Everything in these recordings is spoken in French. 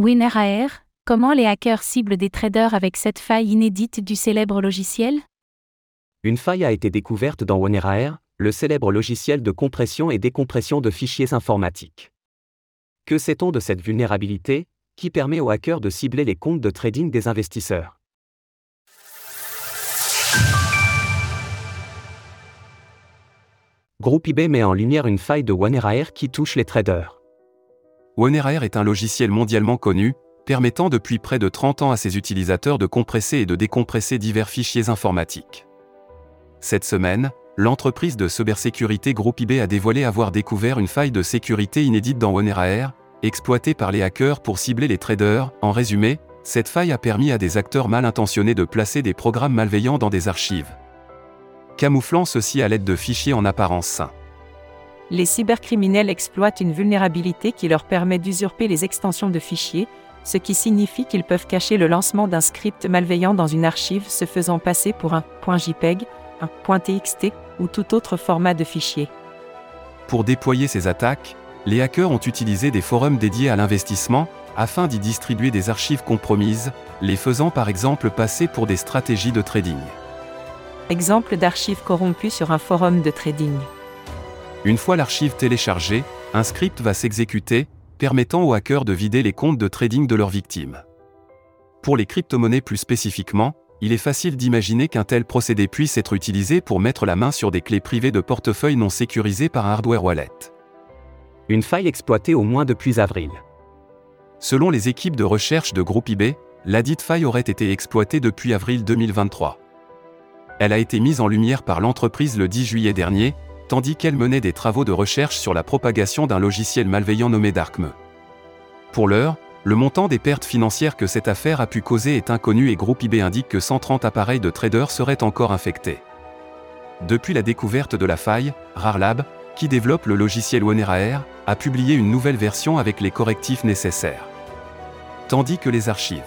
WinRAR, comment les hackers ciblent des traders avec cette faille inédite du célèbre logiciel? Une faille a été découverte dans WinRAR, le célèbre logiciel de compression et décompression de fichiers informatiques. Que sait-on de cette vulnérabilité, qui permet aux hackers de cibler les comptes de trading des investisseurs? Groupe IB met en lumière une faille de WinRAR qui touche les traders. OneRAR est un logiciel mondialement connu, permettant depuis près de 30 ans à ses utilisateurs de compresser et de décompresser divers fichiers informatiques. Cette semaine, l'entreprise de cybersécurité Groupe IB a dévoilé avoir découvert une faille de sécurité inédite dans OneRAR, exploitée par les hackers pour cibler les traders. En résumé, cette faille a permis à des acteurs mal intentionnés de placer des programmes malveillants dans des archives, camouflant ceci à l'aide de fichiers en apparence sains les cybercriminels exploitent une vulnérabilité qui leur permet d'usurper les extensions de fichiers, ce qui signifie qu'ils peuvent cacher le lancement d'un script malveillant dans une archive se faisant passer pour un .jpeg, un .txt ou tout autre format de fichier. Pour déployer ces attaques, les hackers ont utilisé des forums dédiés à l'investissement afin d'y distribuer des archives compromises, les faisant par exemple passer pour des stratégies de trading. Exemple d'archives corrompues sur un forum de trading. Une fois l'archive téléchargée, un script va s'exécuter, permettant aux hackers de vider les comptes de trading de leurs victimes. Pour les crypto-monnaies plus spécifiquement, il est facile d'imaginer qu'un tel procédé puisse être utilisé pour mettre la main sur des clés privées de portefeuille non sécurisées par un hardware wallet. Une faille exploitée au moins depuis avril. Selon les équipes de recherche de Groupe IB, ladite faille aurait été exploitée depuis avril 2023. Elle a été mise en lumière par l'entreprise le 10 juillet dernier, tandis qu'elle menait des travaux de recherche sur la propagation d'un logiciel malveillant nommé Darkme. Pour l'heure, le montant des pertes financières que cette affaire a pu causer est inconnu et Groupe IB indique que 130 appareils de traders seraient encore infectés. Depuis la découverte de la faille, RarLab, qui développe le logiciel OneRAR, a publié une nouvelle version avec les correctifs nécessaires. Tandis que les archives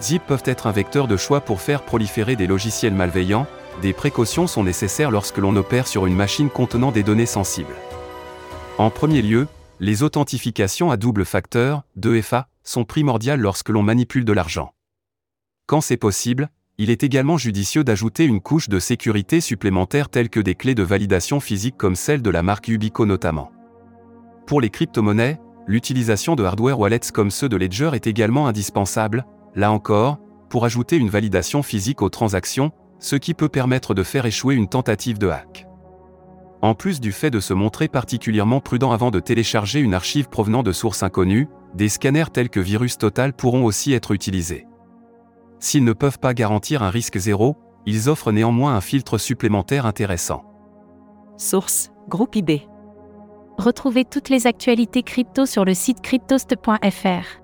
ZIP peuvent être un vecteur de choix pour faire proliférer des logiciels malveillants, des précautions sont nécessaires lorsque l'on opère sur une machine contenant des données sensibles. En premier lieu, les authentifications à double facteur, 2FA, sont primordiales lorsque l'on manipule de l'argent. Quand c'est possible, il est également judicieux d'ajouter une couche de sécurité supplémentaire telle que des clés de validation physique comme celle de la marque Ubico notamment. Pour les crypto-monnaies, l'utilisation de hardware wallets comme ceux de Ledger est également indispensable, là encore, pour ajouter une validation physique aux transactions, ce qui peut permettre de faire échouer une tentative de hack. En plus du fait de se montrer particulièrement prudent avant de télécharger une archive provenant de sources inconnues, des scanners tels que Virus Total pourront aussi être utilisés. S'ils ne peuvent pas garantir un risque zéro, ils offrent néanmoins un filtre supplémentaire intéressant. Source Groupe IB. Retrouvez toutes les actualités crypto sur le site cryptost.fr.